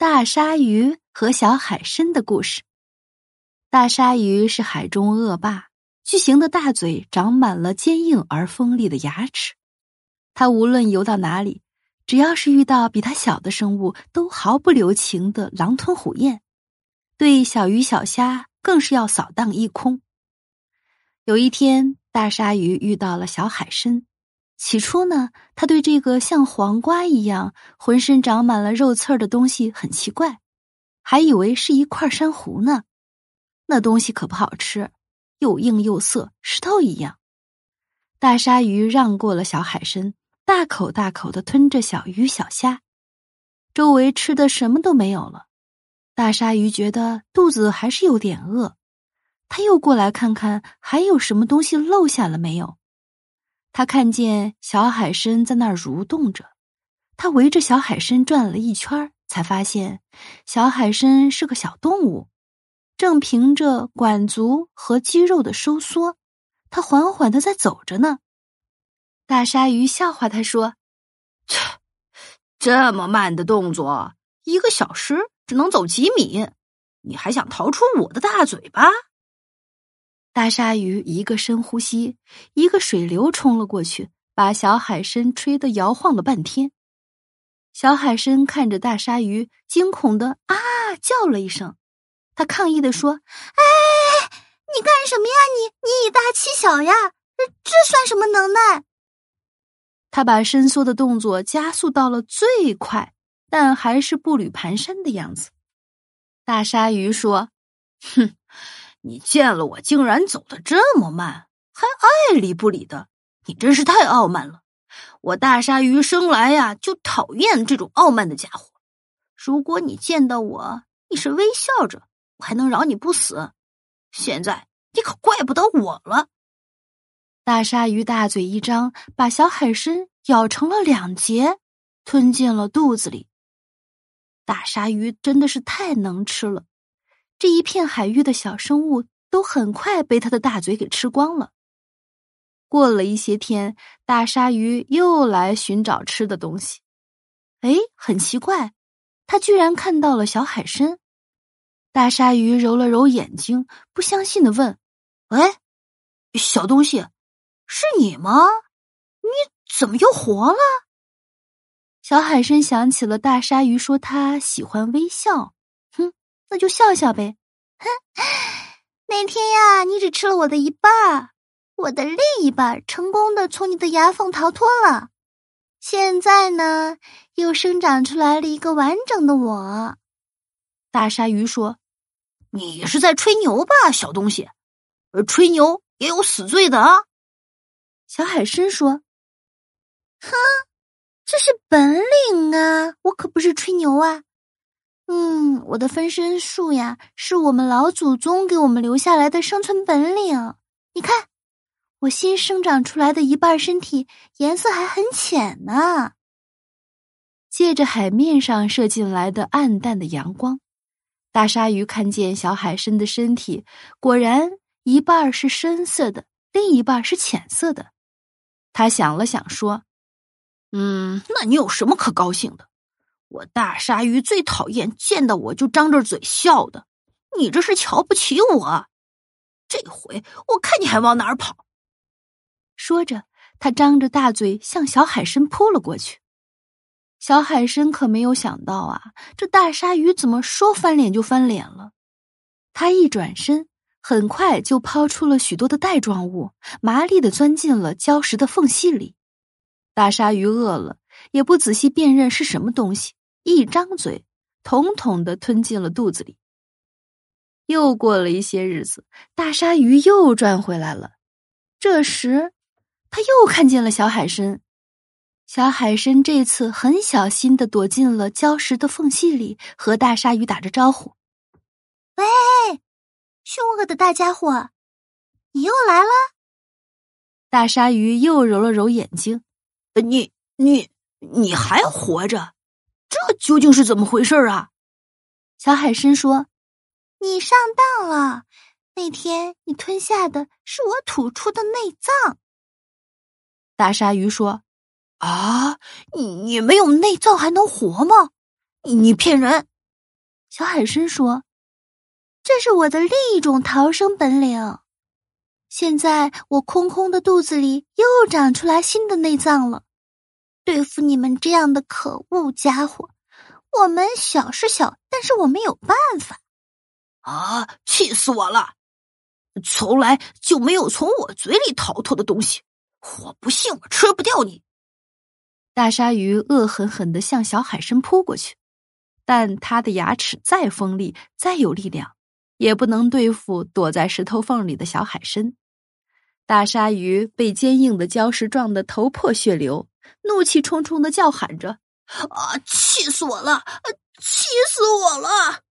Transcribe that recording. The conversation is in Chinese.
大鲨鱼和小海参的故事。大鲨鱼是海中恶霸，巨型的大嘴长满了坚硬而锋利的牙齿。它无论游到哪里，只要是遇到比它小的生物，都毫不留情的狼吞虎咽。对小鱼小虾更是要扫荡一空。有一天，大鲨鱼遇到了小海参。起初呢，他对这个像黄瓜一样、浑身长满了肉刺儿的东西很奇怪，还以为是一块珊瑚呢。那东西可不好吃，又硬又涩，石头一样。大鲨鱼让过了小海参，大口大口的吞着小鱼小虾，周围吃的什么都没有了。大鲨鱼觉得肚子还是有点饿，他又过来看看还有什么东西漏下了没有。他看见小海参在那儿蠕动着，他围着小海参转了一圈，才发现小海参是个小动物，正凭着管足和肌肉的收缩，它缓缓的在走着呢。大鲨鱼笑话他说：“切，这么慢的动作，一个小时只能走几米，你还想逃出我的大嘴巴？”大鲨鱼一个深呼吸，一个水流冲了过去，把小海参吹得摇晃了半天。小海参看着大鲨鱼，惊恐的啊叫了一声，他抗议的说：“哎，你干什么呀？你你以大欺小呀？这算什么能耐？”他把伸缩的动作加速到了最快，但还是步履蹒跚的样子。大鲨鱼说：“哼。”你见了我竟然走得这么慢，还爱理不理的，你真是太傲慢了。我大鲨鱼生来呀就讨厌这种傲慢的家伙。如果你见到我，你是微笑着，我还能饶你不死。现在你可怪不得我了。大鲨鱼大嘴一张，把小海参咬成了两截，吞进了肚子里。大鲨鱼真的是太能吃了。这一片海域的小生物都很快被他的大嘴给吃光了。过了一些天，大鲨鱼又来寻找吃的东西。哎，很奇怪，他居然看到了小海参。大鲨鱼揉了揉眼睛，不相信的问：“哎，小东西，是你吗？你怎么又活了？”小海参想起了大鲨鱼说他喜欢微笑。那就笑笑呗，哼！那天呀，你只吃了我的一半，我的另一半成功的从你的牙缝逃脱了。现在呢，又生长出来了一个完整的我。大鲨鱼说：“你是在吹牛吧，小东西？呃，吹牛也有死罪的啊。”小海参说：“哼，这是本领啊，我可不是吹牛啊。”嗯，我的分身术呀，是我们老祖宗给我们留下来的生存本领。你看，我新生长出来的一半身体颜色还很浅呢。借着海面上射进来的暗淡的阳光，大鲨鱼看见小海参的身体，果然一半是深色的，另一半是浅色的。他想了想，说：“嗯，那你有什么可高兴的？”我大鲨鱼最讨厌见到我就张着嘴笑的，你这是瞧不起我？这回我看你还往哪儿跑！说着，他张着大嘴向小海参扑了过去。小海参可没有想到啊，这大鲨鱼怎么说翻脸就翻脸了？他一转身，很快就抛出了许多的带状物，麻利的钻进了礁石的缝隙里。大鲨鱼饿了，也不仔细辨认是什么东西。一张嘴，统统的吞进了肚子里。又过了一些日子，大鲨鱼又转回来了。这时，他又看见了小海参。小海参这次很小心的躲进了礁石的缝隙里，和大鲨鱼打着招呼：“喂，凶恶的大家伙，你又来了。”大鲨鱼又揉了揉眼睛：“你、你、你还活着？”这究竟是怎么回事啊？小海参说：“你上当了，那天你吞下的是我吐出的内脏。”大鲨鱼说：“啊，你你没有内脏还能活吗？你骗人！小海参说：“这是我的另一种逃生本领。现在我空空的肚子里又长出来新的内脏了。对付你们这样的可恶家伙，我们小是小，但是我们有办法。”啊！气死我了！从来就没有从我嘴里逃脱的东西，我不信我吃不掉你！大鲨鱼恶狠狠的向小海参扑过去，但它的牙齿再锋利、再有力量，也不能对付躲在石头缝里的小海参。大鲨鱼被坚硬的礁石撞得头破血流，怒气冲冲的叫喊着：“啊！气死我了！气死我了！”